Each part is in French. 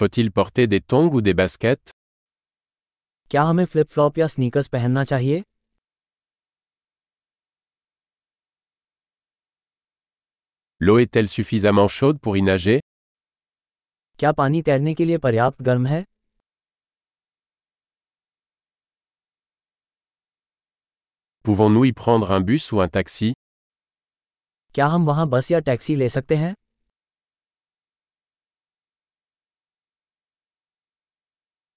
Faut-il porter des tongs ou des baskets क्या हमें flip flop या स्नीकर्स पहनना चाहिए L'eau est-elle suffisamment chaude pour y nager क्या पानी तैरने के लिए पर्याप्त गर्म है Pouvons-nous y prendre un bus ou un taxi क्या हम वहाँ बस या टैक्सी ले सकते हैं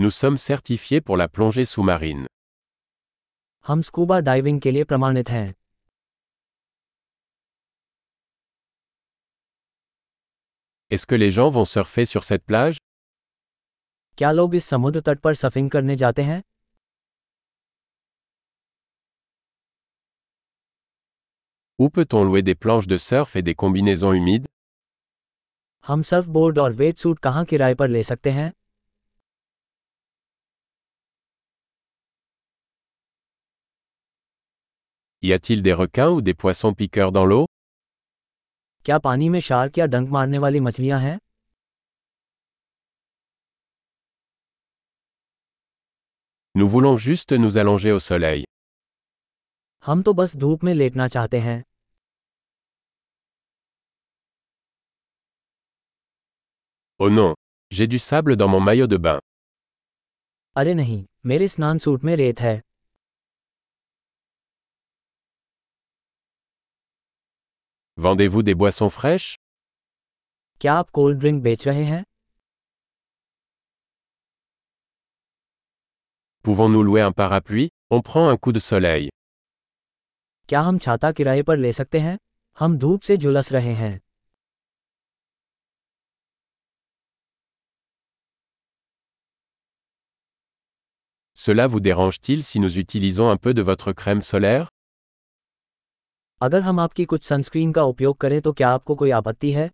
Nous sommes certifiés pour la plongée sous-marine. हम स्कूबा डाइविंग के लिए प्रमाणित हैं Est-ce que les gens vont surfer sur cette plage क्या लोग इस समुद्र तट पर सफिंग करने जाते हैं Où peut-on louer des planches de surf et des combinaisons humides हम सर्फ बोर्ड और वेट सूट कहाँ किराए पर ले सकते हैं Y a-t-il des requins ou des poissons piqueurs dans l'eau क्या पानी में शार्क या डंक मारने वाली मछलियां हैं Nous voulons juste nous allonger au soleil. हम तो बस धूप में लेटना चाहते हैं Oh non, j'ai du sable dans mon maillot de bain. अरे नहीं मेरे स्नान सूट में रेत है Vendez-vous des boissons fraîches क्या आप कोल्ड ड्रिंक बेच रहे हैं Pouvons-nous louer un parapluie On prend un coup de soleil. क्या हम छाता किराए पर ले सकते हैं हम धूप से झुलस रहे हैं Cela vous dérange-t-il si nous utilisons un peu de votre crème solaire अगर हम आपकी कुछ सनस्क्रीन का उपयोग करें तो क्या आपको कोई आपत्ति है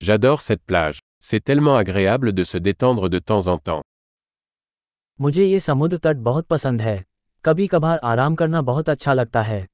J'adore cette plage. C'est tellement agréable de se détendre de temps en temps. मुझे ये समुद्र तट बहुत पसंद है कभी कभार आराम करना बहुत अच्छा लगता है